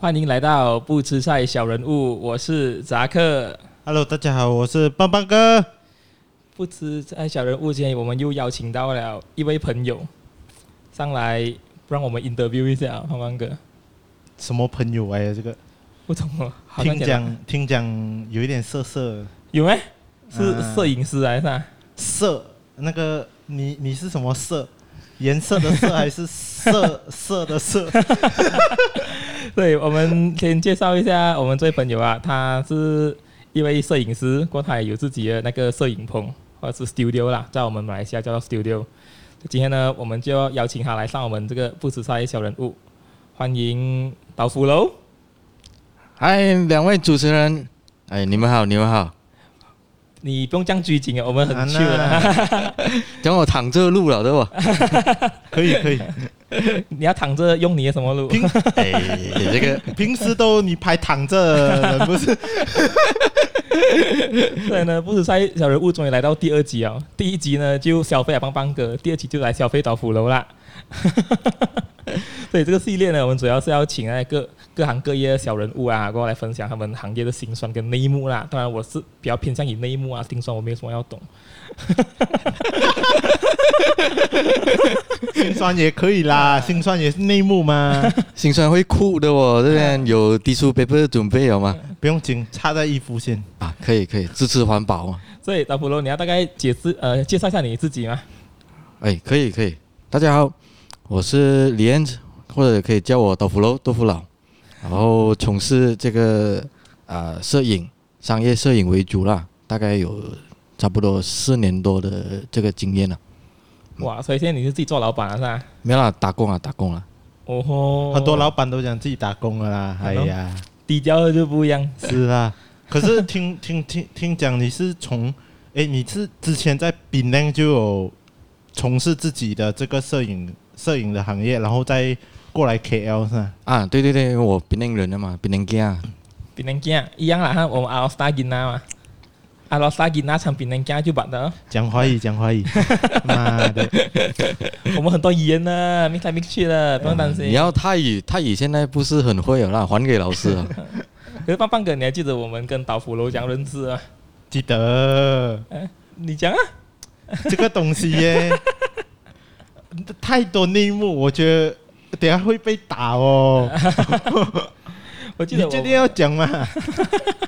欢迎来到不吃菜小人物，我是扎克。Hello，大家好，我是棒棒哥。不吃菜小人物，今天我们又邀请到了一位朋友上来，让我们 interview 一下棒棒哥。什么朋友哎？这个不懂哦。听讲听讲有一点色色。有没？是摄影师还是？色那个你你是什么色？颜色的色还是色色的色？对，我们先介绍一下我们这位朋友啊，他是一位摄影师，过他也有自己的那个摄影棚或者是 studio 啦，在我们马来西亚叫做 studio。今天呢，我们就要邀请他来上我们这个不识菜小人物，欢迎豆腐佬。嗨，两位主持人，哎，你们好，你们好。你不用这样拘谨啊，我们很去了。等 我躺着录了，对不？可以可以。你要躺着用你的什么录？哎，这个平时都你拍躺着，不是？对呢，不是在小人物终于来到第二集哦。第一集呢就消费了棒棒哥，第二集就来消费豆腐楼啦。所以这个系列呢，我们主要是要请那各各行各业的小人物啊，过来分享他们行业的辛酸跟内幕啦。当然，我是比较偏向于内幕啊，辛酸我没有什么要懂。辛酸也可以啦，辛酸也是内幕吗？辛酸会哭的哦，这边有 tissue paper 准备有吗？不用紧，插在衣服先啊，可以可以，支持环保嘛。所以豆腐佬，你要大概解释呃介绍一下你自己吗？哎，可以可以，大家好，我是李彦子。或者可以叫我豆腐佬、豆腐佬，然后从事这个啊、呃、摄影、商业摄影为主啦，大概有差不多四年多的这个经验了。哇，所以现在你是自己做老板了是吧？没有啦，打工啊，打工了。哦吼，很多老板都讲自己打工了啦。哎呀，低调的就不一样。是啊，可是听 听听听讲你是从，哎，你是之前在槟城就有从事自己的这个摄影摄影的行业，然后再。过来 KL 是吧？啊，对对对，我槟城人的嘛，槟城囝，槟城囝一样啦，哈，我们阿拉斯加囡仔嘛，阿拉斯加囡仔唱槟城囝就办的。讲华语，讲华语，妈的，我们很多语言呢，mix 来 mix 去的，不用担心。你要泰语，泰语现在不是很会了，还给老师啊。可是棒棒哥，你还记得我们跟导腐楼讲认识啊？记得。哎，你讲啊，这个东西耶，太多内幕，我觉得。等下会被打哦！我记得我你今天要讲吗？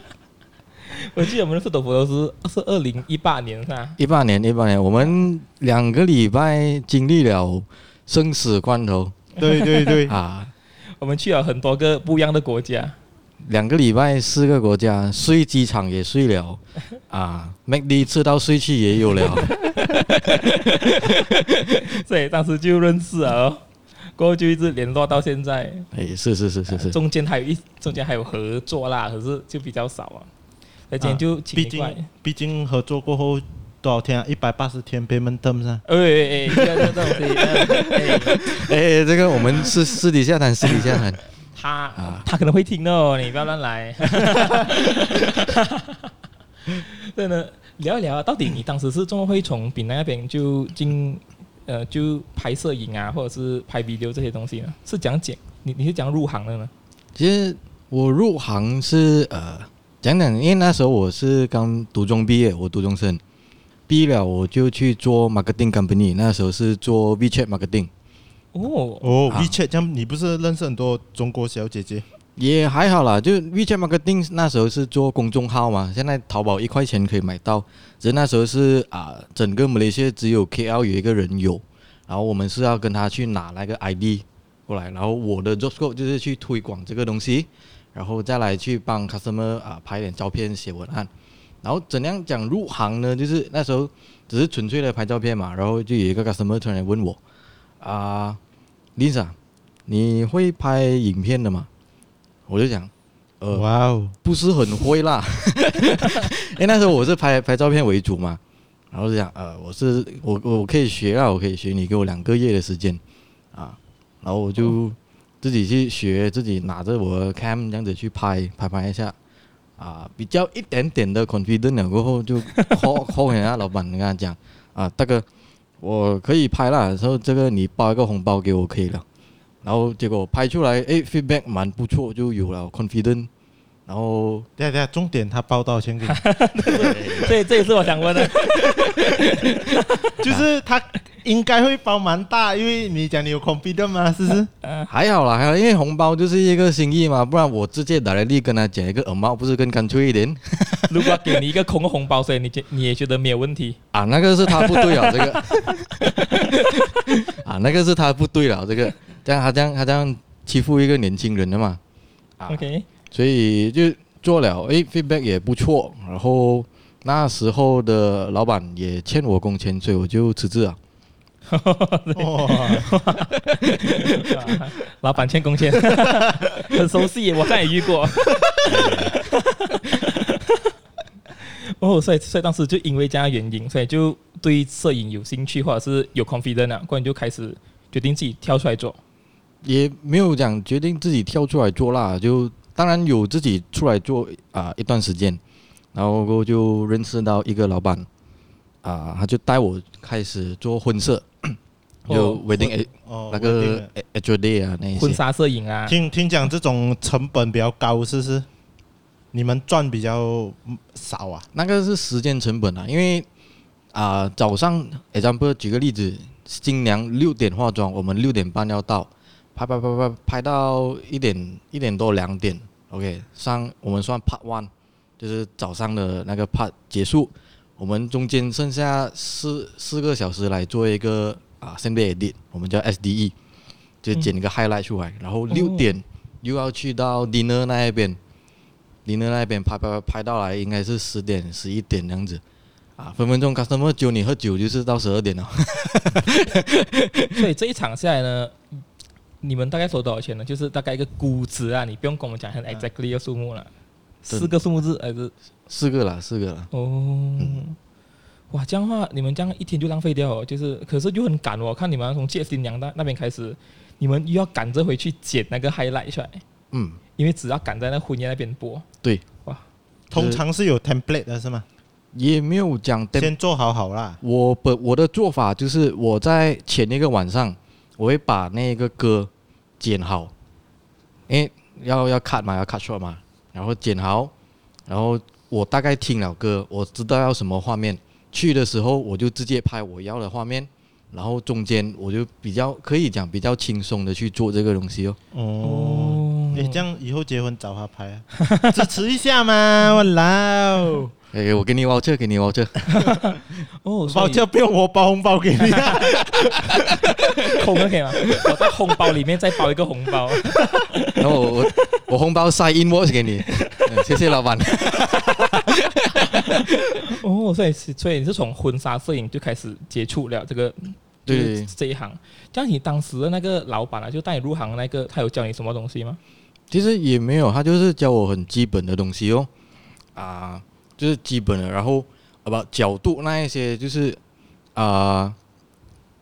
我记得我们的豆腐佬是是二零一八年是吧？一八年，一八年，我们两个礼拜经历了生死关头。对对对 啊！我们去了很多个不一样的国家。两个礼拜四个国家，睡机场也睡了啊，McD 吃到睡去也有了。所以当时就认识了哦。过后就一直联络到现在。哎，是是是是是。中间还有一中间还有合作啦，可是就比较少啊。那今天就毕竟毕竟合作过后多少天啊？一百八十天 payment terms 啊。哎哎哎，这个这种哎哎，这个我们私私底下谈，私底下谈。他啊他可能会听哦，你不要乱来。对呢，聊一聊啊，到底你当时是怎么会从槟南那边就进？呃，就拍摄影啊，或者是拍 video 这些东西呢，是讲讲你你是讲入行的呢？其实我入行是呃讲讲，因为那时候我是刚读中毕业，我读中生，毕业了我就去做 marketing company，那时候是做 WeChat marketing。哦哦，WeChat，这样你不是认识很多中国小姐姐？也还好啦，就 WeChat marketing 那时候是做公众号嘛，现在淘宝一块钱可以买到。只是那时候是啊，整个马来西亚只有 KL 有一个人有，然后我们是要跟他去拿那个 ID 过来，然后我的 job scope 就是去推广这个东西，然后再来去帮 customer 啊拍点照片、写文案。然后怎样讲入行呢？就是那时候只是纯粹的拍照片嘛，然后就有一个 customer 突然问我啊，Lisa，你会拍影片的吗？我就讲，呃，哇哦，不是很会啦，因为那时候我是拍拍照片为主嘛，然后就讲，呃，我是我我可以学啊，我可以学，你给我两个月的时间，啊，然后我就自己去学，自己拿着我的 cam 这样子去拍拍拍一下，啊，比较一点点的 confident 了过后就 call call 人家老板，你跟他讲，啊，大哥，我可以拍了，说这个你包一个红包给我可以了。然后结果拍出来，诶，feedback 蛮不错，就有了 confident。然后，对啊对啊，重点他包多少钱给你？对，这也是我想问的，就是他应该会包蛮大，因为你讲你有 confident 吗？是不是？还好啦，还好，因为红包就是一个心意嘛，不然我直接打来力跟他讲一个耳帽，不是更干脆一点？如果给你一个空的红包，所以你觉你也觉得没有问题啊？那个是他不对啊，这个啊，那个是他不对了，这个这样他这样他这样欺负一个年轻人的嘛？啊，OK。所以就做了，诶，feedback 也不错。然后那时候的老板也欠我工钱，所以我就辞职了。老板欠工钱，很熟悉，我再也遇过。哦，所以所以当时就因为这样原因，所以就对摄影有兴趣，或者是有 confidence 啊，过来就开始决定自己跳出来做。也没有讲决定自己跳出来做啦，就。当然有自己出来做啊、呃、一段时间，然后就认识到一个老板啊、呃，他就带我开始做婚摄，就 wedding 那个 actual day 啊那些婚纱摄影啊。听听讲这种成本比较高，是不是？你们赚比较少啊？那个是时间成本啊，因为啊、呃、早上，example 举个例子，新娘六点化妆，我们六点半要到，拍拍拍拍拍到一点一点多两点。OK，上我们算 Part One，就是早上的那个 Part 结束，我们中间剩下四四个小时来做一个啊 Sample Edit，我们叫 SDE，就剪一个 Highlight 出来，然后六点又要去到 Dinner 那一边，Dinner 那一边拍拍拍拍到来应该是十点十一点这样子，啊分分钟 Customer 叫你喝酒就是到十二点了，所以这一场下来呢。你们大概收多少钱呢？就是大概一个估值啊，你不用跟我们讲很 exactly 的数目了，四个数目字还是四个啦，四个啦。哦，嗯、哇，这样的话你们这样一天就浪费掉，就是可是就很赶哦。看你们从接新娘那那边开始，你们又要赶着回去剪那个 highlight 出来。嗯，因为只要赶在那婚宴那边播。对，哇，通常是有 template 的是吗？也没有讲，先做好好啦。我本我的做法就是我在前一个晚上。我会把那个歌剪好，因为要要 cut 嘛，要 cut short 嘛，然后剪好，然后我大概听了歌，我知道要什么画面，去的时候我就直接拍我要的画面，然后中间我就比较可以讲比较轻松的去做这个东西哦。哦，你，这样以后结婚找他拍啊，支持一下嘛，我老。哎，我给你包这，给你包车。哦，包车不用我包红包给你，空的可以吗？我在红包里面再包一个红包。然后我我我红包塞 invoice 给你，谢谢老板。哦，所以所以你是从婚纱摄影就开始接触了这个对这一行。像你当时的那个老板啊，就带你入行的那个，他有教你什么东西吗？其实也没有，他就是教我很基本的东西哦。啊。就是基本的，然后啊不角度那一些就是啊、呃，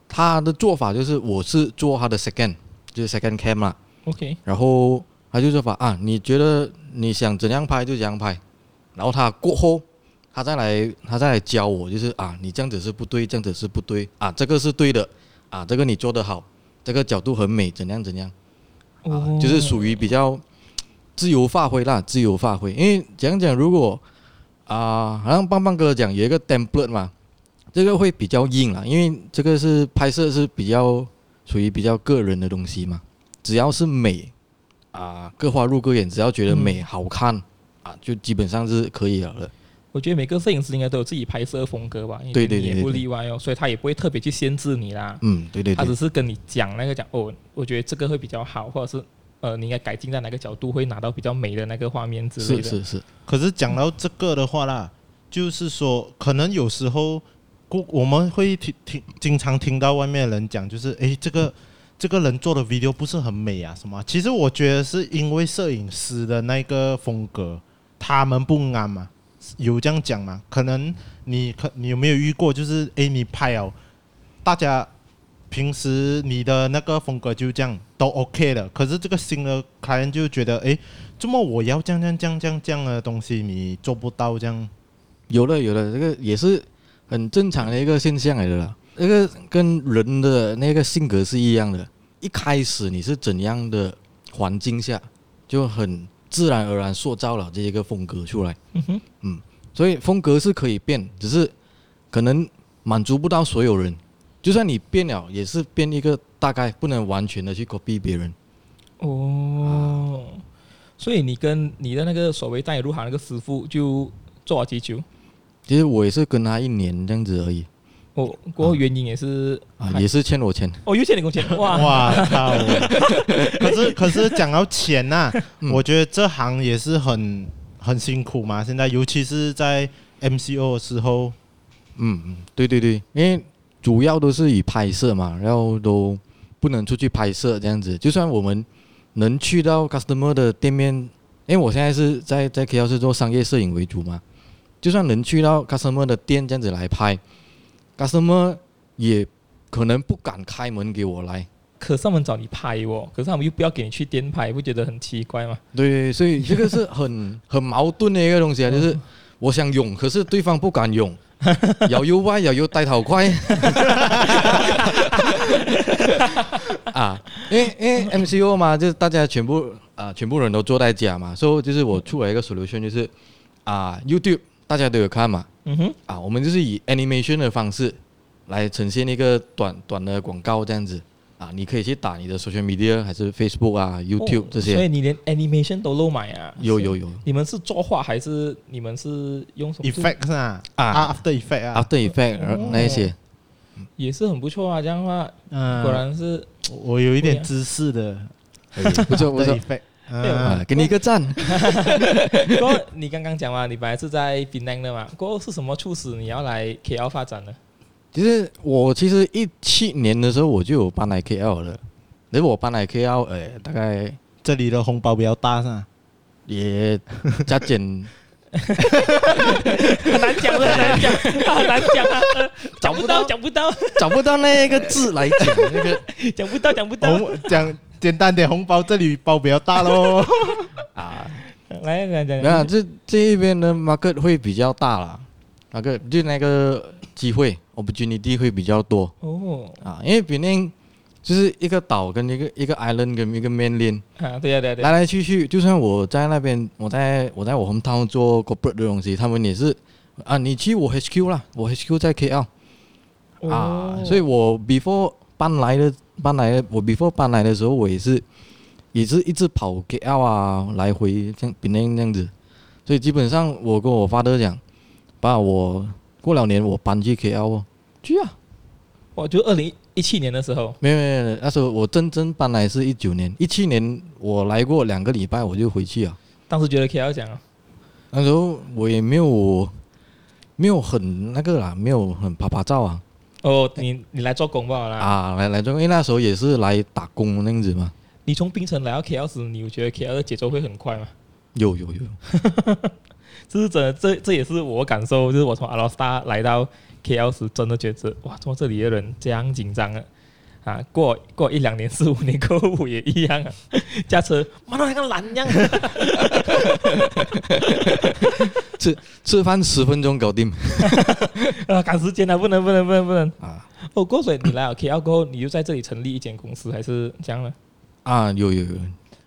他的做法就是我是做他的 second，就是 second cam 啦。OK。然后他就说法啊，你觉得你想怎样拍就怎样拍，然后他过后他再来他再来教我，就是啊你这样子是不对，这样子是不对啊，这个是对的啊，这个你做得好，这个角度很美，怎样怎样啊，就是属于比较自由发挥啦，自由发挥。因为讲讲如果。啊，好像棒棒哥讲有一个 template 嘛，这个会比较硬啊，因为这个是拍摄是比较属于比较个人的东西嘛，只要是美啊，各花入各眼，只要觉得美好看啊，就基本上是可以了的。我觉得每个摄影师应该都有自己拍摄风格吧，对对对，也不例外哦，所以他也不会特别去限制你啦。嗯，对对，他只是跟你讲那个讲哦，我觉得这个会比较好，或者是。呃，你应该改进在哪个角度会拿到比较美的那个画面之类的。是是是。可是讲到这个的话啦，就是说，可能有时候，我我们会听听，经常听到外面的人讲，就是诶，这个这个人做的 video 不是很美啊，什么？其实我觉得是因为摄影师的那个风格，他们不安嘛，有这样讲吗？可能你可你有没有遇过？就是诶，你拍哦，大家。平时你的那个风格就这样都 OK 的，可是这个新的客人就觉得，哎，怎么我要这样这样这样这样这样的东西你做不到这样？有了有了，这个也是很正常的一个现象来的啦。那个跟人的那个性格是一样的，一开始你是怎样的环境下，就很自然而然塑造了这一个风格出来。嗯哼，嗯，所以风格是可以变，只是可能满足不到所有人。就算你变了，也是变一个大概，不能完全的去 copy 别人。哦，所以你跟你的那个所谓带你入行那个师傅就做了几久？其实我也是跟他一年这样子而已。哦，过后原因也是啊，也是欠我钱。哦，又欠你工钱，哇哇靠！可是可是讲到钱呐、啊，嗯我觉得这行也是很很辛苦嘛。现在尤其是在 MCO 的时候，嗯嗯，对对对，因为主要都是以拍摄嘛，然后都不能出去拍摄这样子。就算我们能去到 customer 的店面，因为我现在是在在 KL 是做商业摄影为主嘛，就算能去到 customer 的店这样子来拍。customer 也可能不敢开门给我来，可是他们找你拍哦，可是他们又不要给你去店拍，不觉得很奇怪吗？对，所以这个是很 很矛盾的一个东西啊，就是我想用，可是对方不敢用，又要歪又要戴头盔，啊，因为因为 MCO 嘛，就是大家全部啊全部人都坐在家嘛，所以就是我出了一个 solution，就是啊 YouTube 大家都有看嘛。嗯哼，啊，我们就是以 animation 的方式来呈现一个短短的广告这样子啊，你可以去打你的 social media 还是 Facebook 啊、YouTube 这些。哦，所以你连 animation 都漏买啊？有有有。你们是作画还是你们是用什么 effect 啊啊啊，After Effect 啊，After Effect 哦那一些。也是很不错啊，这样的话，嗯，果然是我有一点知识的，不错不 After 错，Effect，啊嗯，，给你一个赞。过你刚刚讲嘛，你本来是在 Penang 的嘛，过后是什么促使你要来 KL 发展呢？其实我其实一七年的时候我就有搬来 KL 了，如果我搬来 KL，呃，大概这里的红包比较大是吧？也加减。很难讲的，很难讲，很难讲。啊，呃讲不到，讲不到，找不到那个字来讲那个。讲不到，讲不到。红讲简单点，红包这里包比较大喽。啊。来来讲，没有，这这一边的 market 会比较大啦，那个就那个机会 opportunity 会比较多。哦，啊，因为比宁就是一个岛跟一个一个 island 跟一个 mainland，啊，对呀对呀对来来去去，就算我在那边，我在我在我 hometown 做 corporate 的东西，他们也是啊，你去我 HQ 啦，我 HQ 在 KL 哦。啊，所以我 before 搬来的搬来的我 before 搬来的时候，我也是也是一直跑 KL 啊，来回像 Penang 这样子，所以基本上我跟我 father 讲，爸，我过两年我搬去 KL 哦，去啊，我就二零一七年的时候，没有没有没有，那时候我真正搬来是一九年，一七年我来过两个礼拜我就回去啊，当时觉得 KL 讲啊，那时候我也没有没有很那个啦，没有很啪啪照啊，哦，你你来做工不好啦，啊来来做，因为那时候也是来打工那样子嘛，你从槟城来到 KL 时，你有觉得 KL 的节奏会很快吗？有有有。这是真的，这这也是我感受，就是我从阿拉斯达来到 KL 时，真的觉得哇，怎么这里的人这样紧张啊？啊，过过一两年、四五年过后也一样啊，驾车妈的像个懒一样。吃吃饭十分钟搞定 啊，赶时间啊，不能不能不能不能。啊哦，过水你来了 KL 过后，你就在这里成立一间公司，还是这样呢？啊有有有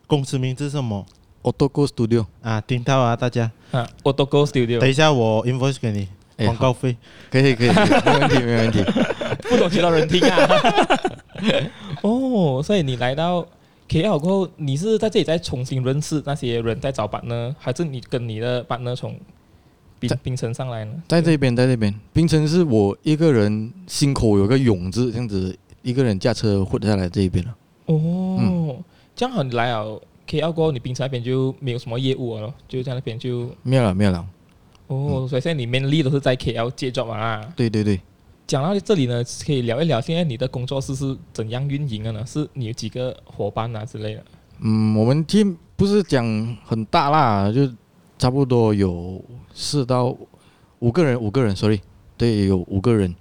公司名字是什么，Autogo Studio，啊？听到啊，大家。啊等 Studio，等一下我 invoice 给你哎广告费。可以可以，可以没问题 没问题。不懂其他人听啊。哦，所以你来到 KL 过后，你是在这里再重新认识那些人，在找板呢，还是你跟你的板呢从冰在槟城上来呢？在这边在这边，冰城是我一个人心口有个勇字，这样子一个人驾车混下来这一边了。哦，这样好，你来了 KL 过后，你槟城那边就没有什么业务了咯，就在那边就没有了没有了，哦，所以现在你 mainly 都是在 KL 接 job 啊。对对对。讲到这里呢，可以聊一聊现在你的工作室是怎样运营的呢？是你有几个伙伴啊之类的？嗯，我们 team 不是讲很大啦，就差不多有四到五个人，五个人，sorry，对，有五个人，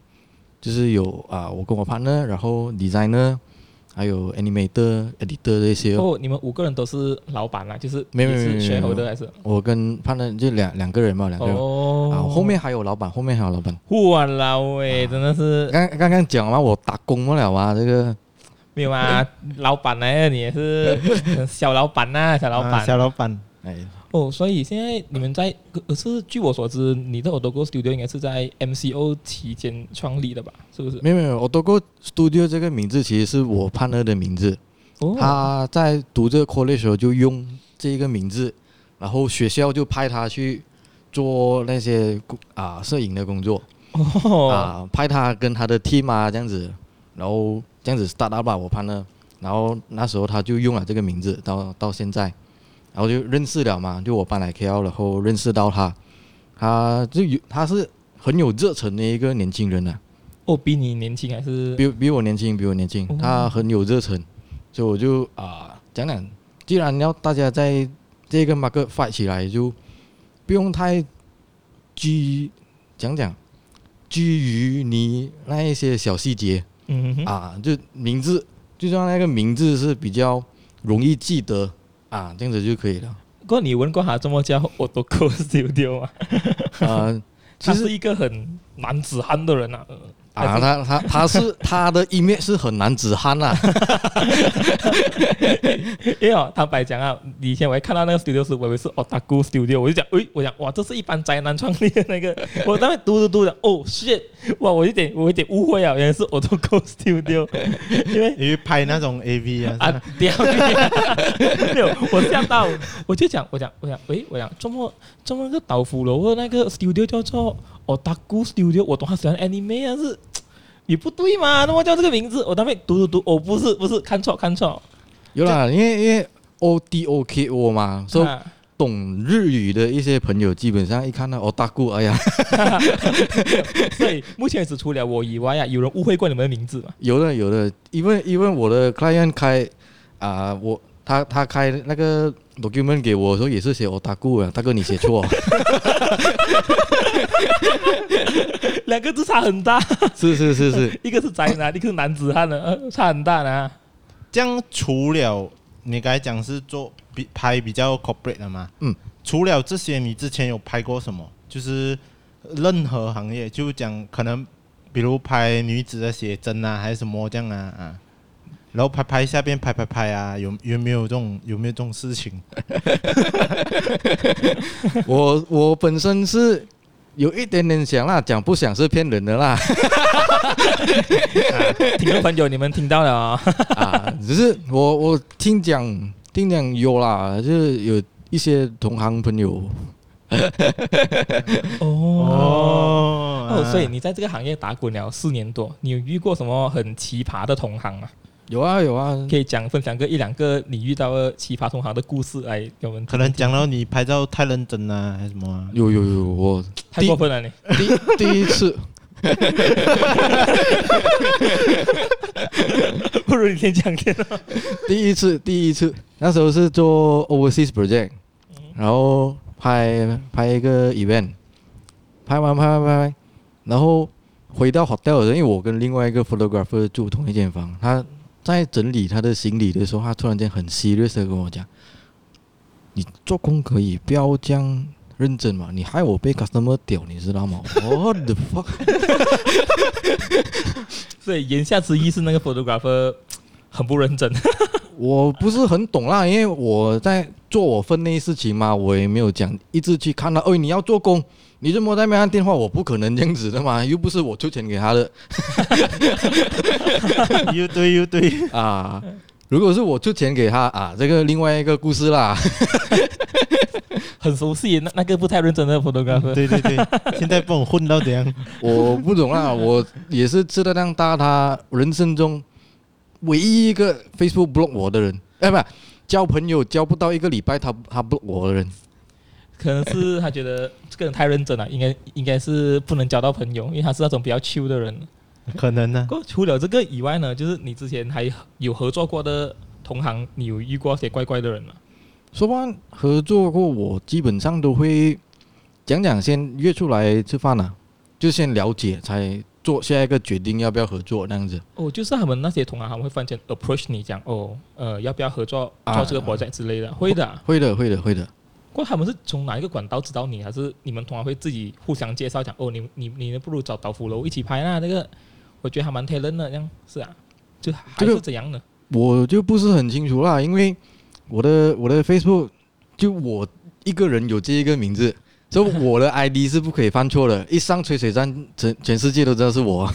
就是有啊，我跟我 partner，然后 designer，还有 animator、editor 这些哦。哦，你们五个人都是老板啦，就是没有是没有没有没有还是？我跟 partner 就两两个人嘛，两个人。哦，啊，后面还有老板，后面还有老板。哇老诶，真的是刚刚刚讲完，我打工不了啊，这个没有啊，老板来了，你也是 小老板呐、啊，小老板、啊，小老板。哎，哦，所以现在你们在，可是据我所知，你的 Otogo Studio 应该是在 MCO 期间创立的吧？是不是？没有没有，Otogo Studio 这个名字其实是我 partner 的名字。哦。他在读这个 college 的时候就用这一个名字，然后学校就派他去做那些啊摄影的工作。哦。啊，派他跟他的 team 啊这样子，然后这样子 start up 吧，我 partner。然后那时候他就用了这个名字，到到现在。然后就认识了嘛，就我搬来 KL，然后认识到他，他就有他是很有热忱的一个年轻人啊。哦，比你年轻还是？比比我年轻，比我年轻。他很有热忱，所以我就啊讲讲，既然要大家在这个 market fight 起来，就不用太拘讲讲拘于你那一些小细节。嗯哼。啊，就名字，就像那个名字是比较容易记得。啊，这样子就可以了。不过你问过他怎么叫 Otogo Studio 吗？啊，其实一个很男子汉的人啊。啊，他他他是 他的一面是很男子汉呐、啊。因为哦，坦白讲啊，以前我一看到那个 studio 是，我以为是 Otaku Studio，我就讲，诶，我讲哇，这是一般宅男创立的那个。我当时嘟嘟嘟的，哦，shit，哇，我有点我有点误会啊，原来是 Otaku Studio，因为因为拍那种 AV 啊。啊，对啊，没有，我吓到，我就讲，我讲，我讲，诶，我讲，这么这么个岛府楼的那个 studio 叫做。Otaku Studio，我懂他喜欢 anime 啊，是 也不对嘛？那么叫这个名字，我当时读读读，哦，不是不是，看错看错。有啦，因为因为 O D O K O 嘛，说、懂日语的一些朋友，基本上一看到 Otaku，哎呀，所以目前只除了我以外啊，有人误会过你们的名字吗？有的有的，因为因为我的 client 开啊、呃，我他他开那个 document 给我的时候也是写 Otaku 啊，大哥你写错。两个字差很大，是是是是，一个是宅男，一个是男子汉的，差很大呢。这样除了你刚才讲是做比拍比较 corporate 的嘛，嗯，除了这些，你之前有拍过什么？就是任何行业，就讲可能比如拍女子的写真啊，还是什么这样啊啊，然后拍拍下边拍拍拍啊，有有没有这种有没有这种事情？我我本身是。有一点点想啦，讲不想是骗人的啦。听众朋友，你们听到了啊？啊，只是我我听讲听讲有啦，就是有一些同行朋友。哦哦哦，所以你在这个行业打滚了四年多，你有遇过什么很奇葩的同行吗？有啊有啊，可以讲分享个一两个你遇到的奇葩同行的故事来给我们。可能讲到你拍照太认真啊，还是什么、啊？有有有，我太过分了你。第第一次，不如你先讲先。第一次第一次，那时候是做 overseas project，然后拍拍一个 event，拍完拍完拍完，然后回到 hotel 的时候，因为我跟另外一个 photographer 住同一间房，他。在整理他的行李的时候，他突然间很 serious 的跟我讲：“你做工可以不要这样认真嘛？你害我被 customer 屌，你知道吗？”What the fuck？所以言下之意是那个 photographer 很不认真。我不是很懂啦，因为我在做我分内事情嘛，我也没有讲一直去看到。哦，你要做工。你这么在那边按电话，我不可能这样子的嘛，又不是我出钱给他的。又对又对啊！如果是我出钱给他啊，这个另外一个故事啦。很熟悉那那个不太认真的 photographer。对对对，现在帮我混到怎样，我不懂啊，我也是吃得量大，他人生中唯一一个 Facebook block 我的人，哎，不，交朋友交不到一个礼拜，他他 block 我的人。可能是他觉得这个人太认真了，应该应该是不能交到朋友，因为他是那种比较 chill 的人。可能呢。过除了这个以外呢，就是你之前还有合作过的同行，你有遇过些怪怪的人吗？说完合作过，我基本上都会讲讲，先约出来吃饭啊，就先了解，才做下一个决定要不要合作那样子。哦，就是他们那些同行，他们会反正 approach 你讲，哦，呃，要不要合作做这个 project 之类的？啊、会的、啊，会的，会的，会的。过他们是从哪一个管道知道你，还是你们通常会自己互相介绍讲哦，你你你不如找岛府楼一起拍那那个，我觉得还蛮 talent 的这样是啊。就还是怎样的？我就不是很清楚啦，因为我的我的 Facebook 就我一个人有这一个名字，所以我的 ID 是不可以犯错的。一上吹水站，全全世界都知道是我。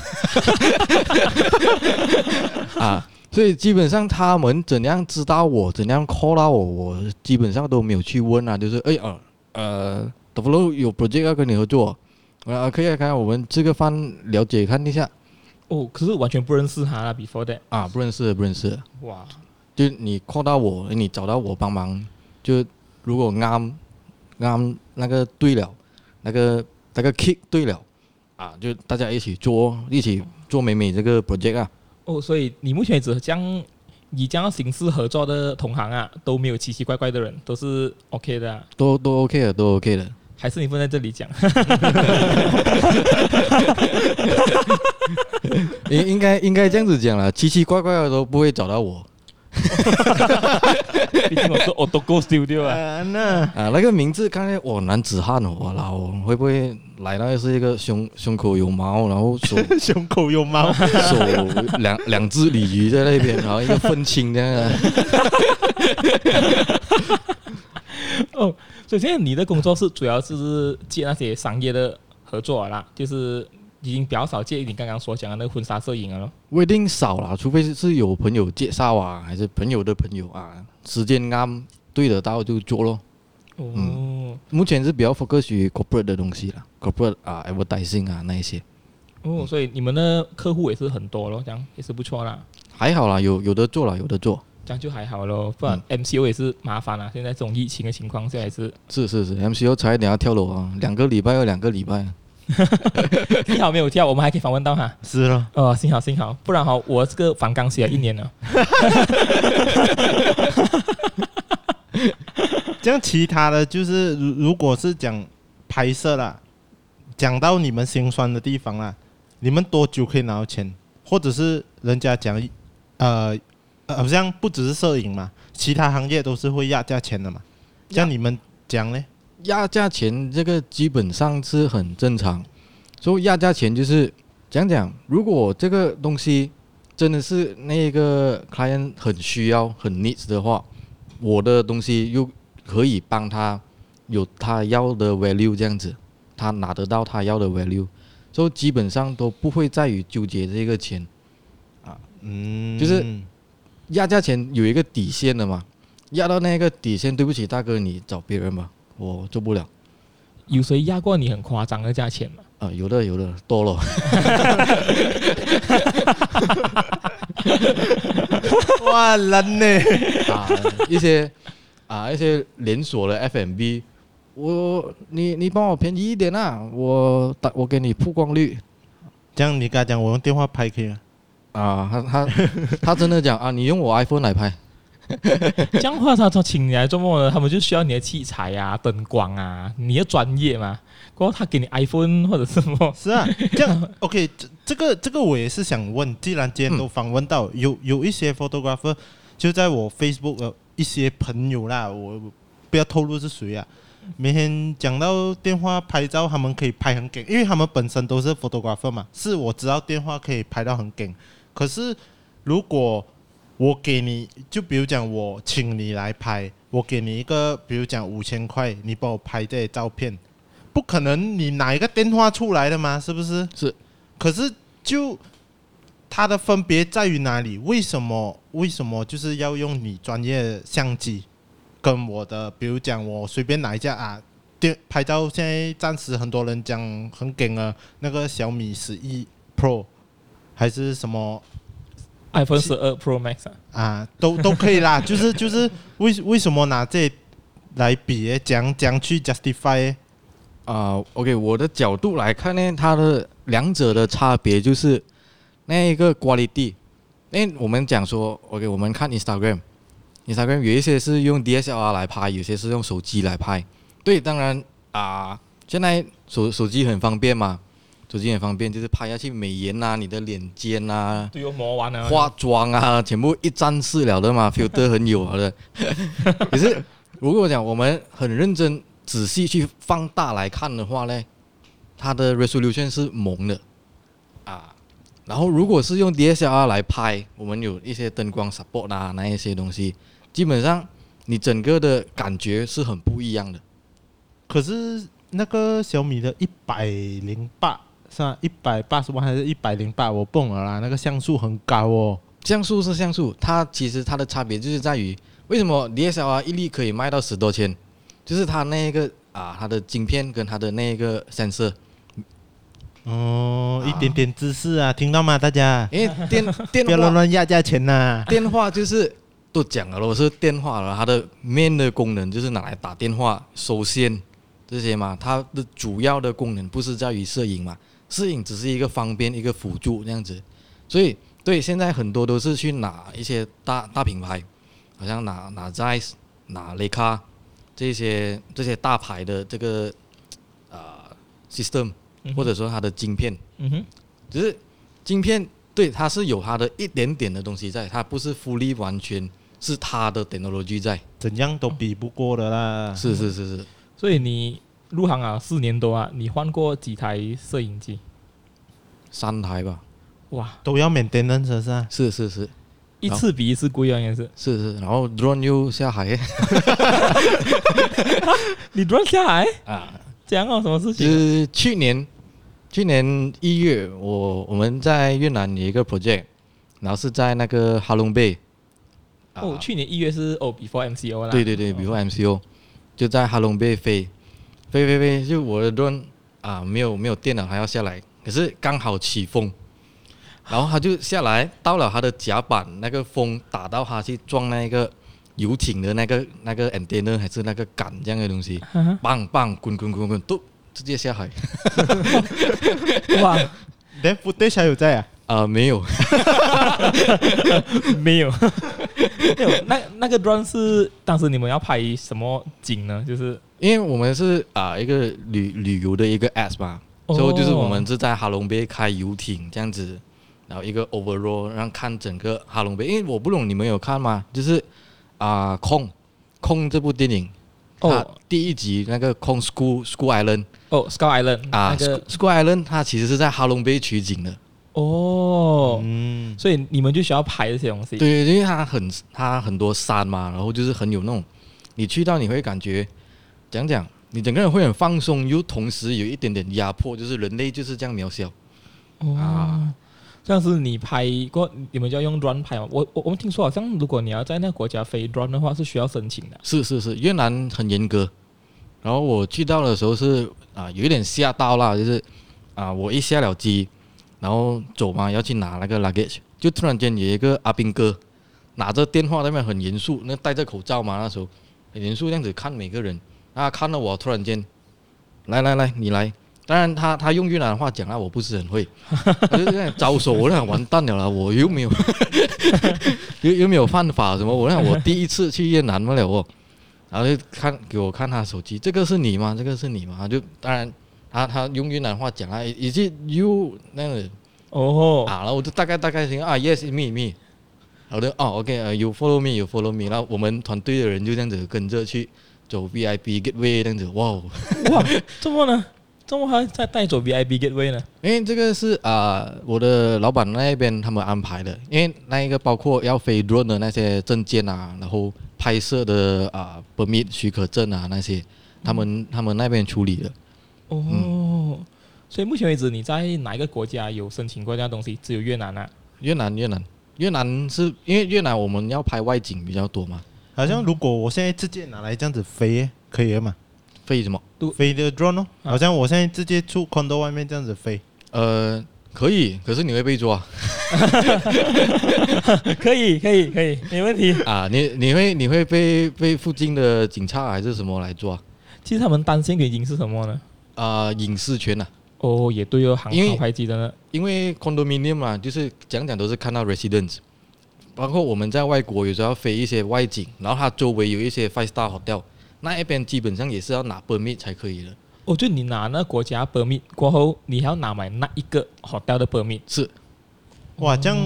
啊，所以基本上他们怎样知道我，怎样 call 到我，我基本上都没有去问啊。就是哎呃呃 Doflo 有 project 要跟你合作，啊可以啊，看我们这个饭了解看一下。哦，可是完全不认识他啦，before that 啊，不认识，不认识。哇，就你 call 到我，你找到我帮忙，就如果啱啱那个对了，那个那个 kick 对了，啊，就大家一起做，一起做美美这个 project 啊。哦，所以你目前只将以这样形式合作的同行啊，都没有奇奇怪怪的人，都是 OK 的，啊，都都 OK 的，都 OK 的。还是你放在这里讲？应应该应该这样子讲了，奇奇怪怪的都不会找到我。毕竟我是 Autogo Studio 啊，那啊那个名字看来我男子汉哦，然后会不会来到是一个胸胸口有毛，然后手 胸口有毛，手两两只鲤鱼在那边，然后一个愤青这样。哦。所以现在你的工作是主要是接那些商业的合作啦，就是已经比较少接你刚刚所讲的那个婚纱摄影了咯。不一定少了，除非是是有朋友介绍啊，还是朋友的朋友啊，时间啱对得到就做咯。哦、嗯，目前是比较 focus 于 corporate 的东西啦，corporate 啊，advertising 啊那一些。哦，所以你们的客户也是很多咯，这样也是不错啦。还好啦，有有的做了，有的做。这样就还好咯，不然 MCO 也是麻烦啊。现在这种疫情的情况下，也是是是是，MCO 差一点要跳楼啊，两个礼拜又两个礼拜。幸好没有跳，我们还可以访问到哈。是了，哦，幸好幸好，不然哈，我这个反刚写了一年了。这样其他的就是，如如果是讲拍摄啦，讲到你们心酸的地方啦，你们多久可以拿到钱？或者是人家讲，呃。好像不只是摄影嘛，其他行业都是会压价钱的嘛。像你们讲呢？压价钱这个基本上是很正常。所以压价钱就是讲讲，如果这个东西真的是那个 client 很需要、很 needs 的话，我的东西又可以帮他有他要的 value 这样子，他拿得到他要的 value，所以基本上都不会在于纠结这个钱啊。嗯，就是。压价钱有一个底线的嘛，压到那个底线，对不起大哥，你找别人吧，我做不了。有谁压过你很夸张的价钱吗？啊，有的有的多了。哇，人呢？啊，一些啊一些连锁的 FMB，我你你帮我便宜一点啊，我打我给你曝光率。这样你跟他讲，我用电话拍可以吗？啊，他他他真的讲啊，你用我 iPhone 来拍，这样话他他请你来做梦呢，他们就需要你的器材啊、灯光啊，你的专业嘛。过后他给你 iPhone 或者什么？是啊，这样 OK，这这个这个我也是想问，既然今天都访问到、嗯、有有一些 photographer，就在我 Facebook 的一些朋友啦，我不要透露是谁啊。每天讲到电话拍照，他们可以拍很紧，因为他们本身都是 photographer 嘛，是我知道电话可以拍到很紧。可是，如果我给你，就比如讲，我请你来拍，我给你一个，比如讲五千块，你帮我拍这些照片，不可能你拿一个电话出来的吗？是不是？是。可是，就它的分别在于哪里？为什么？为什么就是要用你专业相机，跟我的，比如讲，我随便拿一架啊，电拍照，现在暂时很多人讲很梗啊，那个小米十一 Pro。还是什么 iPhone 十二 Pro Max 啊，啊都都可以啦。就是就是为为什么拿这来比？讲讲去 justify 啊？OK，我的角度来看呢，它的两者的差别就是那一个 quality。因为我们讲说，OK，我们看 Instagram，Instagram 有一些是用 DSLR 来拍，有些是用手机来拍。对，当然啊，现在手手机很方便嘛。手机很方便，就是拍下去美颜啊，你的脸尖啊，都有磨完了，化妆啊，全部一站式了的嘛，filter 很有的。可是如果讲我们很认真、仔细去放大来看的话呢，它的 resolution 是蒙的啊，然后如果是用 DSLR 来拍，我们有一些灯光 support 啊，那一些东西，基本上你整个的感觉是很不一样的。可是那个小米的一百零八是吧？一百八十万还是一百零八？我蹦了啦，那个像素很高哦。像素是像素，它其实它的差别就是在于，为什么 DSLR 一粒可以卖到十多千，就是它那个啊，它的晶片跟它的那个 sensor。哦，一点点知识啊，听到吗，大家？因为电电不要乱乱压价钱呐、啊。电话就是都讲了，我是电话了，它的 main 的功能就是拿来打电话、收线这些嘛。它的主要的功能不是在于摄影嘛，摄影只是一个方便、一个辅助这样子。所以，对，现在很多都是去拿一些大大品牌，好像拿拿 Zeiss、拿雷卡这些这些大牌的这个啊、呃、system。或者说它的晶片，嗯哼，只是晶片对它是有它的一点点的东西在，它不是 fully 完全是它的 technology 在，怎样都比不过的啦。是是是是，所以你入行啊四年多啊，你换过几台摄影机？三台吧。哇，都要 maintenance 是吧？是是是，一次比一次贵啊，也是。是是，然后 drone 又下海。你 drone 下海啊？讲哦，什么事情？是去年。去年一月，我我们在越南有一个 project，然后是在那个哈龙贝。哦，去年一月是哦，before MCO 啦。对对对，before MCO，就在哈龙贝飞，飞飞飞，就我的 drone 啊，没有没有电了，还要下来，可是刚好起风，然后他就下来，到了他的甲板，那个风打到他去撞那个游艇的那个那个 antenna 还是那个杆这样的东西，棒棒滚滚滚滚都。直接下海，哇！连 footage 还有在啊？啊、呃，没有，没有，没有。那那个 drone 是当时你们要拍什么景呢？就是因为我们是啊、呃、一个旅旅游的一个 app 嘛，所以、哦、就是我们是在哈龙贝开游艇这样子，然后一个 overall 让看整个哈龙贝。因为我不懂你们有看吗？就是啊、呃，空空这部电影。哦，第一集那个空 School School Island 哦，School Island 啊，那个 School Island 它其实是在哈龙贝取景的哦，嗯，所以你们就需要拍这些东西，对，因为它很它很多山嘛，然后就是很有那种，你去到你会感觉讲讲，你整个人会很放松，又同时有一点点压迫，就是人类就是这样渺小哦。啊像是你拍过，你们就要用 drone 拍吗？我我我们听说好像如果你要在那个国家飞 drone 的话，是需要申请的。是是是，越南很严格。然后我去到的时候是啊，有一点吓到了，就是啊，我一下了机，然后走嘛，要去拿那个 luggage，就突然间有一个阿兵哥拿着电话，那边很严肃，那戴着口罩嘛，那时候很严肃这样子看每个人，啊，看到我突然间，来来来，你来。当然他，他他用越南话讲啊，我不是很会，我就是这样招手，我想完蛋了啦，我又没有，又又没有犯法什么，我想我第一次去越南不了哦，然后就看给我看他手机，这个是你吗？这个是你吗？就当然他他用越南话讲啊，以及 you 那样哦。啊，然后我就大概大概听啊，yes me me，好的哦，OK，you follow me，you follow me，然后我们团队的人就这样子跟着去走 VIP gateway 这样子，哇哇，怎么呢？怎么还在带走 VIP gateway 呢？因为这个是啊、呃，我的老板那边他们安排的。因为那一个包括要飞 drone 的那些证件啊，然后拍摄的啊 permit 许可证啊那些，他们、嗯、他们那边处理的。哦、嗯，所以目前为止你在哪一个国家有申请过这样东西？只有越南啊？越南，越南，越南是因为越南我们要拍外景比较多嘛。好像如果我现在直接拿来这样子飞，可以了吗？飞什么？飞的 drone 哦，好像我现在直接出 condo 外面这样子飞。呃，可以，可是你会被抓。可以，可以，可以，没问题。啊，你你会你会被被附近的警察还是什么来抓？其实他们担心的已经是什么呢？啊，隐私权呐。哦，也对哦，航航拍机的呢。因为 condominium 嘛，就是讲讲都是看到 residence，包括我们在外国有时候要飞一些外景，然后它周围有一些 five star hotel。那一边基本上也是要拿 permit 才可以的。哦，就你拿那国家 permit 过后，你还要拿买那一个 hotel 的 permit。是，哇，这样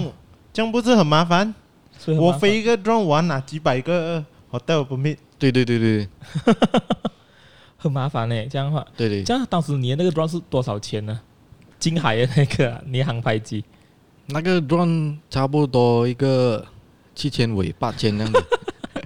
这样不是很麻烦？我飞一个 drone，我要拿几百个 hotel permit。对对对对，很麻烦呢。这样的话，对对。这样当时你的那个 drone 是多少钱呢？金海的那个、啊、你航拍机，那个 drone 差不多一个七千尾八千那样子。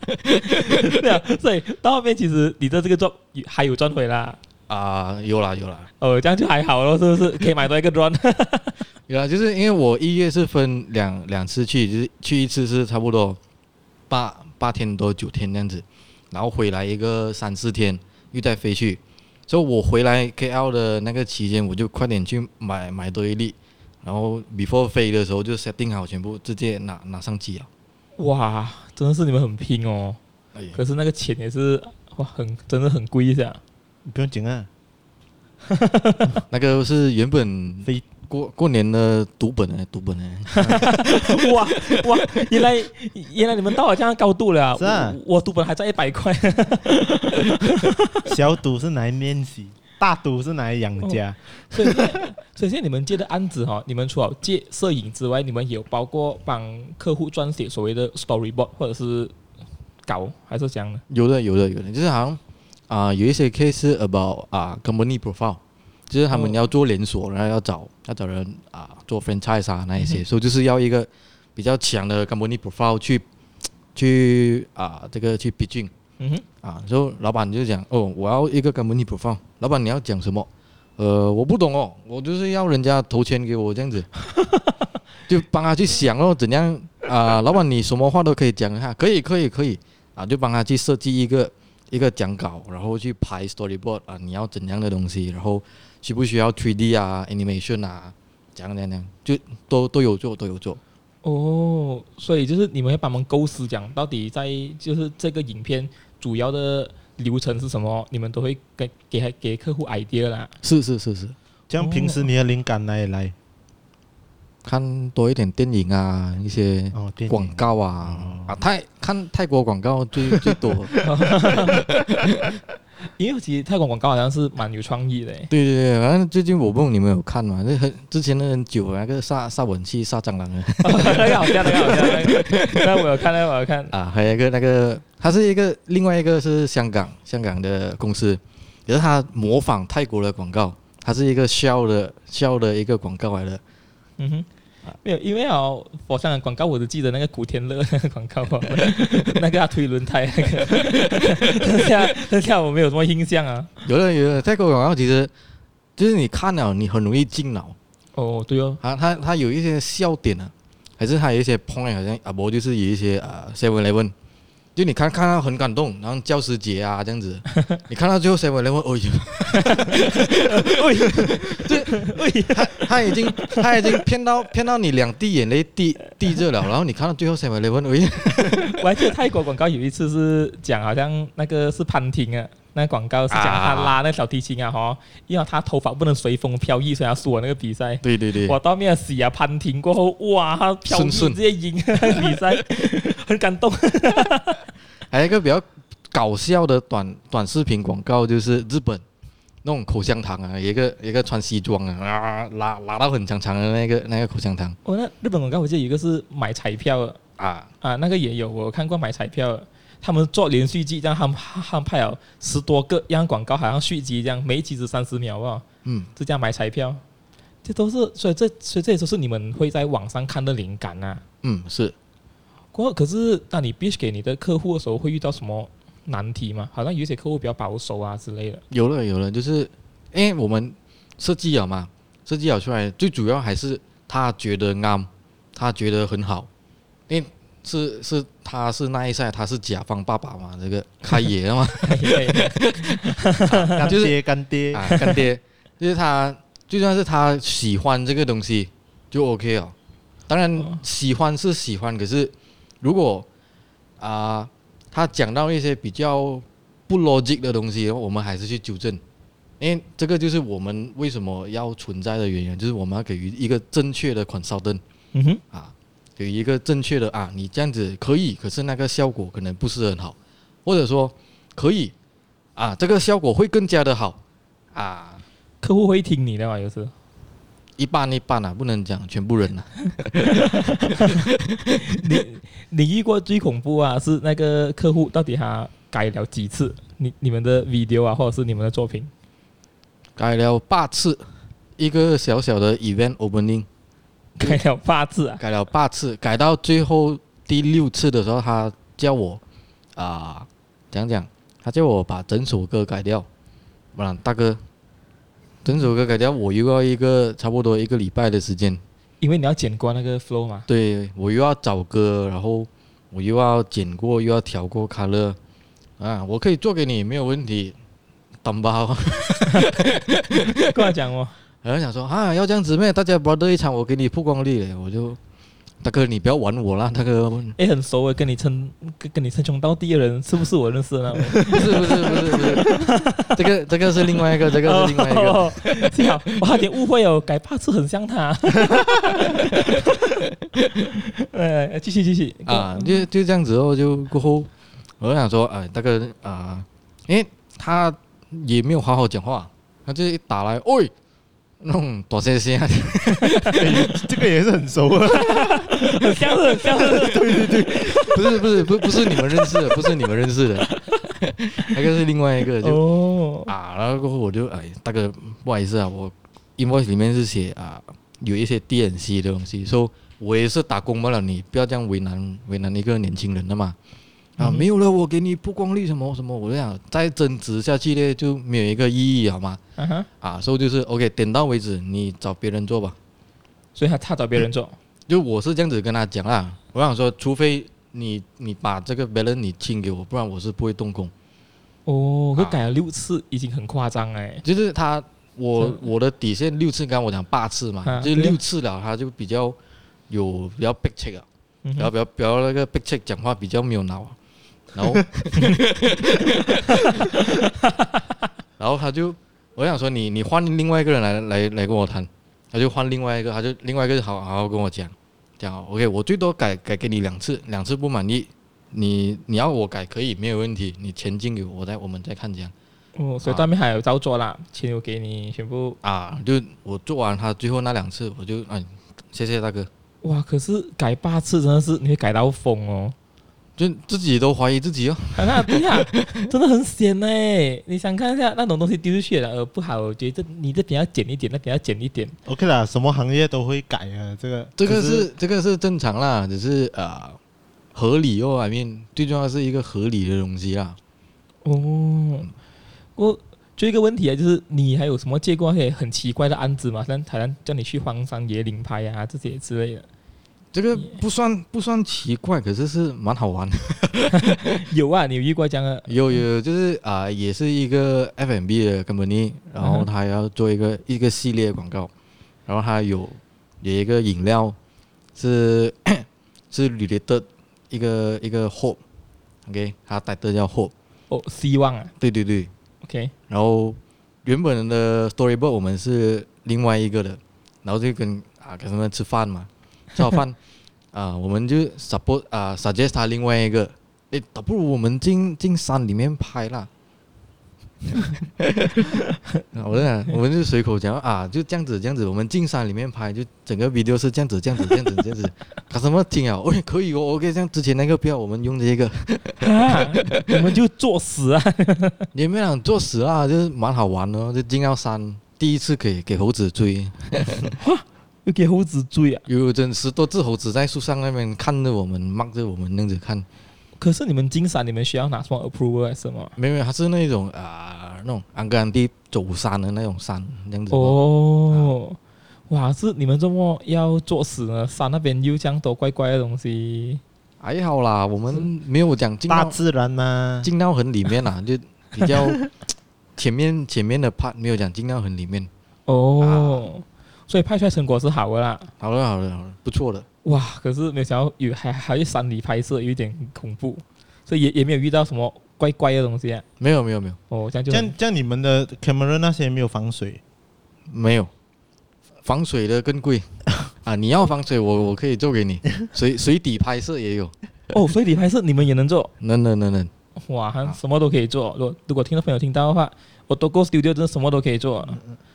对啊，所以到后面其实你的这个赚还有赚回啦。啊，有啦有啦。哦，这样就还好咯，是不是？可以买多一个 drone。有啦，就是因为我一月是分两两次去，就是去一次是差不多八八天多九天这样子，然后回来一个三四天，又再飞去。所以我回来 KL 的那个期间，我就快点去买买多一粒，然后 before 飞的时候就 setting 好，全部直接拿拿上机啊。哇，真的是你们很拼哦。哎、可是那个钱也是哇，很真的很贵一下。不用紧啊，那个是原本飞过过年的赌本呢，赌本呢。哇哇，原来原来你们到了这样高度了。是啊，我赌本还在一百块。小赌是拿来练习，大赌是拿来养家。哦、所以所以现在你们接的案子哈，你们除了接摄影之外，你们有包括帮客户撰写所谓的 storyboard 或者是稿，还是这样的？有的有的有的，就是好像。啊、呃，有一些 case about 啊、uh, company profile，就是他们要做连锁，然后要找要找人啊、uh, 做 franchise 啊那一些，所以、嗯、就是要一个比较强的 company profile 去去啊、uh, 这个去 pitching，嗯哼，啊，所以老板就讲哦，我要一个 company profile，老板你要讲什么？呃，我不懂哦，我就是要人家投钱给我这样子，就帮他去想哦，怎样啊、呃？老板你什么话都可以讲一下，可以可以可以啊，就帮他去设计一个。一个讲稿，然后去拍 storyboard 啊，你要怎样的东西，然后需不需要 3D 啊，animation 啊，这样这样这样，就都都有做，都有做。哦，所以就是你们要帮忙构思，讲到底在就是这个影片主要的流程是什么，你们都会给给给客户 idea 啦。是是是是，这样平时你的灵感哪里来？看多一点电影啊，一些广告啊，哦、啊泰看泰国广告最最多，因为其实泰国广告好像是蛮有创意的。对对对，反正最近我不知道你们有看吗？那很之前那很久那个杀杀蚊器杀蟑螂的，那个好笑那个好笑，那我有看，那我有看啊，还有一个那个，它是一个另外一个是香港香港的公司，也是它模仿泰国的广告，它是一个笑的笑的一个广告来的。嗯哼，没有，因为哦，佛山的广告我只记得那个古天乐那个广告，那个他推轮胎那个，等下等下我没有什么印象啊。有的有的，泰国广告其实就是你看了你很容易进脑。哦，对哦，啊，他他有一些笑点啊，还是他有一些 point，好像啊不就是有一些啊 seven eleven。就你看看到很感动，然后教师节啊这样子，你看到最后谁会来问？哦呦，哦呦，他他已经他已经骗到骗到你两滴眼泪滴滴着了，然后你看到最后谁会来问？哦我还记得泰国广告有一次是讲好像那个是潘婷啊，那广告是讲他拉那小提琴啊哈，因为他头发不能随风飘逸，所以他输我那个比赛。对对对，我到面洗啊潘婷过后，哇，他飘逸直接赢比赛，很感动。还有一个比较搞笑的短短视频广告，就是日本那种口香糖啊，一个一个穿西装啊，啊拉拉到很长长的那个那个口香糖。哦，那日本广告我记得有一个是买彩票啊。啊，那个也有我看过买彩票，他们做连续剧，这样他们他们拍了十多个样广告，好像续集这样，每一集只三十秒吧。嗯，就这样买彩票，这都是所以这所以这也都是你们会在网上看的灵感啊。嗯，是。过可是，当你 pitch 给你的客户的时候，会遇到什么难题吗？好像有些客户比较保守啊之类的。有了有了，就是，因为我们设计了嘛，设计好出来，最主要还是他觉得啱，他觉得很好。因为是是他是那一赛，他是甲方爸爸嘛，这个开爷了嘛，干爹干爹。啊，干爹，就是他，就算是他喜欢这个东西，就 OK 了。当然喜欢是喜欢，可是。如果啊、呃，他讲到一些比较不逻辑的东西，我们还是去纠正，因为这个就是我们为什么要存在的原因，就是我们要给予一个正确的 consultant，嗯哼，啊，给一个正确的啊，你这样子可以，可是那个效果可能不是很好，或者说可以啊，这个效果会更加的好啊，客户会听你的嘛，有时。一半一半啊，不能讲全部人啊。你你遇过最恐怖啊？是那个客户到底他改了几次？你你们的 video 啊，或者是你们的作品？改了八次，一个小小的 event opening，改了八次啊，改了八次，改到最后第六次的时候，他叫我啊讲讲，他叫我把整首歌改掉，不然大哥，整首歌改掉，我又要一个差不多一个礼拜的时间，因为你要剪过那个 flow 嘛。对，我又要找歌，然后我又要剪过，又要调过 color，啊，我可以做给你，没有问题，担包。跟我讲哦。然后想说啊，要这样子咩？大家 brother 一场，我给你曝光率嘞，我就大哥你不要玩我啦，大哥。哎，很熟诶，跟你称跟跟你称兄道弟的人，是不是我认识的呢？不是不是不是不是，这个这个是另外一个，这个是另外一个。幸好我有点误会哦，改八次很像他。呃，继续继续啊，就就这样子哦，就过后，我就想说，哎，大哥啊，因为他也没有好好讲话，他就一打来，喂。那种多谢谢，这个也是很熟啊，很像是很像是，对对对，不是不是不不是你们认识的，不是你们认识的，那个是另外一个就哦。啊，然后过后我就哎大哥不好意思啊，我 invoice 里面是写啊有一些 DNC 的东西，说我也是打工罢了，你不要这样为难为难一个年轻人的嘛。啊，没有了，我给你曝光率什么什么，我就想再争执下去呢，就没有一个意义，好吗？啊所以就是 OK，点到为止，你找别人做吧。所以他他找别人做，就我是这样子跟他讲啦。我想说，除非你你把这个别人你清给我，不然我是不会动工。哦，我改了六次，已经很夸张哎。就是他，我我的底线六次，刚刚我讲八次嘛，就六次了，他就比较有比较逼切啊，然后比较比较那个逼切，讲话比较没有脑。然后，然后他就，我想说你你换另外一个人来来来跟我谈，他就换另外一个，他就另外一个好好好跟我讲，讲 OK，我最多改改给你两次，两次不满意，你你要我改可以没有问题，你钱进给我，我再我们再看这样。哦，所以当面还有照做啦，钱我给你全部啊，就我做完他最后那两次，我就哎，谢谢大哥。哇，可是改八次真的是你会改到疯哦。就自己都怀疑自己哦，那对呀，真的很险哎！你想看一下那种东西丢出去了，呃，不好，我觉得你这边要减一点，那边要减一点。OK 啦，什么行业都会改啊，这个这个是这个是正常啦，只是呃合理哦，I mean，最重要是一个合理的东西啦。哦，我就一个问题啊，就是你还有什么接过那些很奇怪的案子吗？像台湾叫你去荒山野岭拍啊这些之类的。这个不算不算奇怪，可是是蛮好玩的。有啊，你有遇过这样的？有有，就是啊、呃，也是一个 F&B 的 company，然后他要做一个一个系列广告，然后他有有一个饮料是 是 related 一个一个 hope，OK，他带的叫 hope。哦，希望啊。对对对，OK。然后原本的 storyboard 我们是另外一个的，然后就跟啊跟他们吃饭嘛。吃好饭 啊，我们就 support 啊，suggest 他另外一个，诶，倒不如我们进进山里面拍啦。我讲，我们就随口讲啊，就这样子，这样子，我们进山里面拍，就整个 video 是这样子，这样子，这样子，这样子。他什么听啊？喂，可以哦，OK，像之前那个不要，我们用这个，我们就作死啊！也没想作死啊，就是蛮好玩的，就进到山，第一次给给猴子追。又给猴子追啊！有真十多只猴子在树上那边看着我们，望着我们那样子看。可是你们进山，你们需要拿什么 approval 还是什么？没有，没有，它是那种啊、呃，那种安格兰地走山的那种山，这样子。哦，啊、哇，是你们这么要作死呢？山那边有这样多怪怪的东西？还好啦，我们没有讲进大自然嘛，进到很里面啊，就比较 前面前面的 part 没有讲进到很里面。哦。啊所以拍出来成果是好的啦，好了，好了，好了，不错的。哇，可是没想到有还还在山里拍摄，有一点恐怖，所以也也没有遇到什么怪怪的东西啊。没有，没有，没有。哦，这样就这样，这样你们的 camera 那些没有防水？没有，防水的更贵 啊！你要防水，我我可以做给你。水水底拍摄也有。哦，水底拍摄你们也能做？能能能能。哇，什么都可以做。如果如果听众朋友听到的话，我多 Go Studio 真的什么都可以做。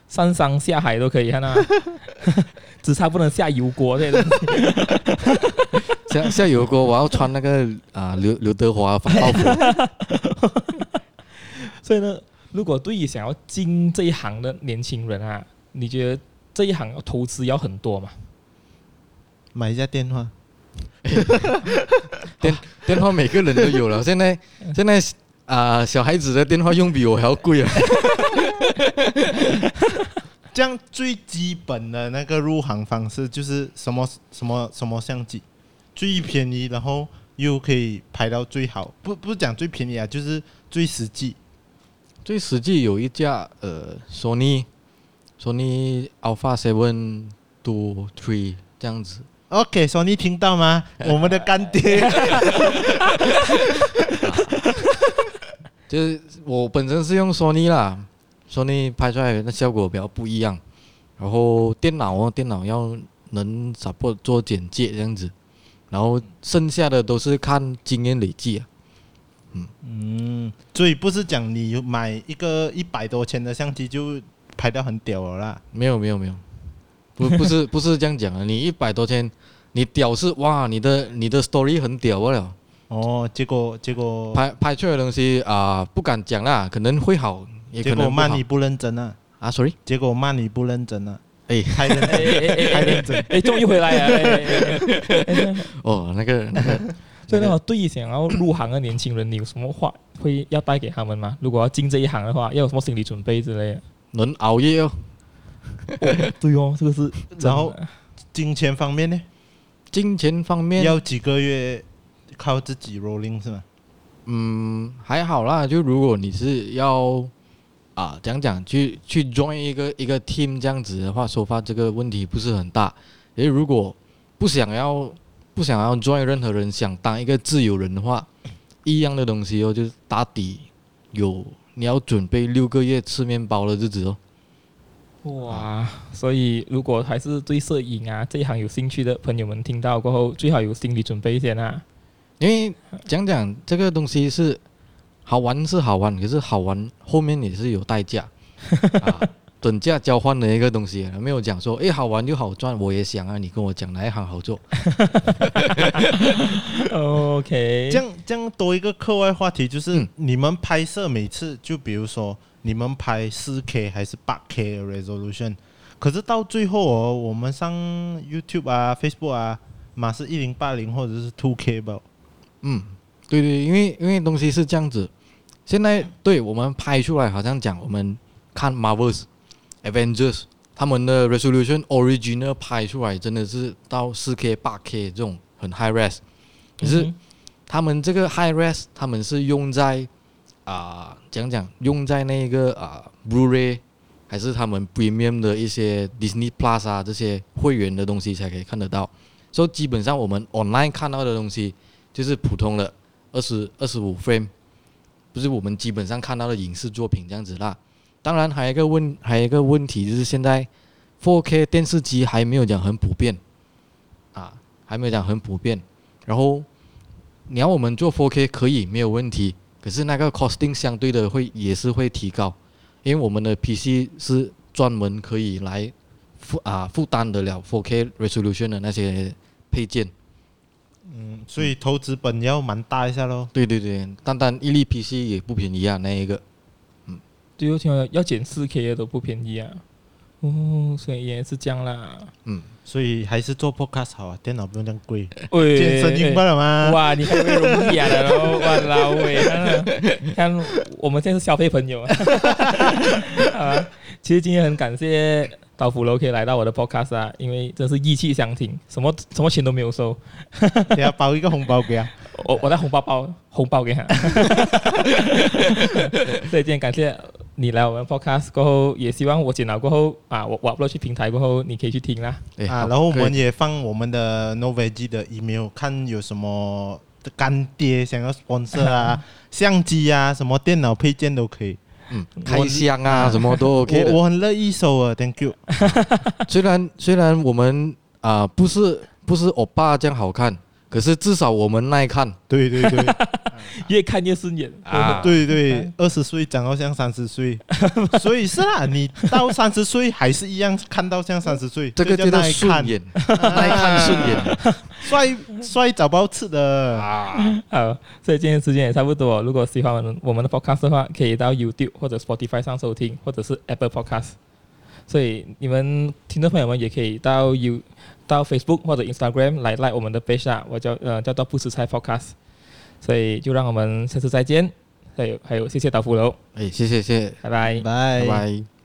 上山下海都可以，看到，只差不能下油锅这些东西。下下油锅，我要穿那个啊刘刘德华防爆服。所以呢，如果对于想要进这一行的年轻人啊，你觉得这一行投资要很多吗？买一下电话。电电话每个人都有了，现在现在啊、呃，小孩子的电话用比我还要贵啊。这样最基本的那个入行方式就是什么什么什么相机最便宜，然后又可以拍到最好。不不是讲最便宜啊，就是最实际。最实际有一架呃，Sony Sony Alpha Seven Two Three 这样子。OK，Sony 听到吗？我们的干爹。就是我本身是用 Sony 啦，Sony 拍出来的效果比较不一样。然后电脑哦，电脑要能 support 做简介这样子。然后剩下的都是看经验累积啊。嗯嗯，所以不是讲你买一个一百多千的相机就拍到很屌了啦？没有没有没有，不不是 不是这样讲啊！你一百多千，你屌是哇，你的你的 story 很屌了。哦，结果结果拍拍出来的东西啊、呃，不敢讲啦，可能会好，也可能结果骂你不认真啊！啊，sorry，结果骂你不认真啊！哎，太认真，太认真，哎，终于回来了！哦，那个那个，所以那么对想要入行的年轻人，你有什么话会要带给他们吗？如果要进这一行的话，要有什么心理准备之类的？能熬夜哦。哦对哦，这个是。然后金钱方面呢？金钱方面要几个月？靠自己 rolling 是吗？嗯，还好啦。就如果你是要啊讲讲去去 join 一个一个 team 这样子的话，说话这个问题不是很大。诶，如果不想要不想要 join 任何人，想当一个自由人的话，一样的东西哦，就是打底有你要准备六个月吃面包的日子哦。哇，所以如果还是对摄影啊这一行有兴趣的朋友们，听到过后最好有心理准备一点啊。因为讲讲这个东西是好玩是好玩，可是好玩后面也是有代价，啊，等价交换的一个东西，没有讲说哎好玩就好赚，我也想啊，你跟我讲哪一行好做？OK，这样这样多一个课外话题，就是你们拍摄每次就比如说你们拍四 K 还是八 K 的 resolution，可是到最后哦，我们上 YouTube 啊、Facebook 啊，嘛是一零八零或者是 Two K 吧。嗯，对对，因为因为东西是这样子，现在对我们拍出来好像讲我们看 Marvels、Avengers 他们的 resolution original 拍出来真的是到四 K、八 K 这种很 high res，可是他们这个 high res 他们是用在啊、呃、讲讲用在那个啊、呃、Blu-ray 还是他们 premium 的一些 Disney Plus 啊这些会员的东西才可以看得到，所以基本上我们 online 看到的东西。就是普通的二十二十五 frame，不是我们基本上看到的影视作品这样子啦。当然还有一个问，还有一个问题就是现在 4K 电视机还没有讲很普遍啊，还没有讲很普遍。然后你要我们做 4K 可以没有问题，可是那个 costing 相对的会也是会提高，因为我们的 PC 是专门可以来负啊负担得了 4K resolution 的那些配件。嗯，所以投资本要蛮大一下喽。对对对，单单一粒 PC 也不便宜啊，那一个。嗯，对，我听说要减四 K 的都不便宜啊。哦，所以也是这样啦。嗯，所以还是做 Podcast 好啊，电脑不用这样贵。喂健身用不了吗？哇，你还会容易啊？哇，老伟，看我们现在是消费朋友啊。啊，其实今天很感谢。到福楼可以来到我的 podcast 啊，因为真是意气相挺，什么什么钱都没有收，你要包一个红包给他，我我带红包包红包给他，所以今天感谢你来我们 podcast 过后，也希望我剪了过后啊，我我 upload 去平台过后，你可以去听啦，啊，然后我们也放我们的 Novegi 的 email，看有什么干爹想要 sponsor 啊，相机啊，什么电脑配件都可以。嗯，开箱啊，什么都 OK 的。我很乐意收啊，Thank you。虽然虽然我们啊、呃、不是不是欧巴这样好看，可是至少我们耐看。对对对，越看越顺眼啊！对对，二十岁长到像三十岁，所以是啦，你到三十岁还是一样看到像三十岁，这个叫耐看，耐看顺眼。帅帅找不到吃的啊！好，所以今天时间也差不多。如果喜欢我们我们的 podcast 的话，可以到 YouTube 或者 Spotify 上收听，或者是 Apple Podcast。所以你们听众朋友们也可以到 You 到 Facebook 或者 Instagram 来 like 我们的 page 啊，我叫呃叫做不吃菜 Podcast。所以就让我们下次再见。还有还有，谢谢岛福楼。哎，谢谢谢拜，拜拜拜。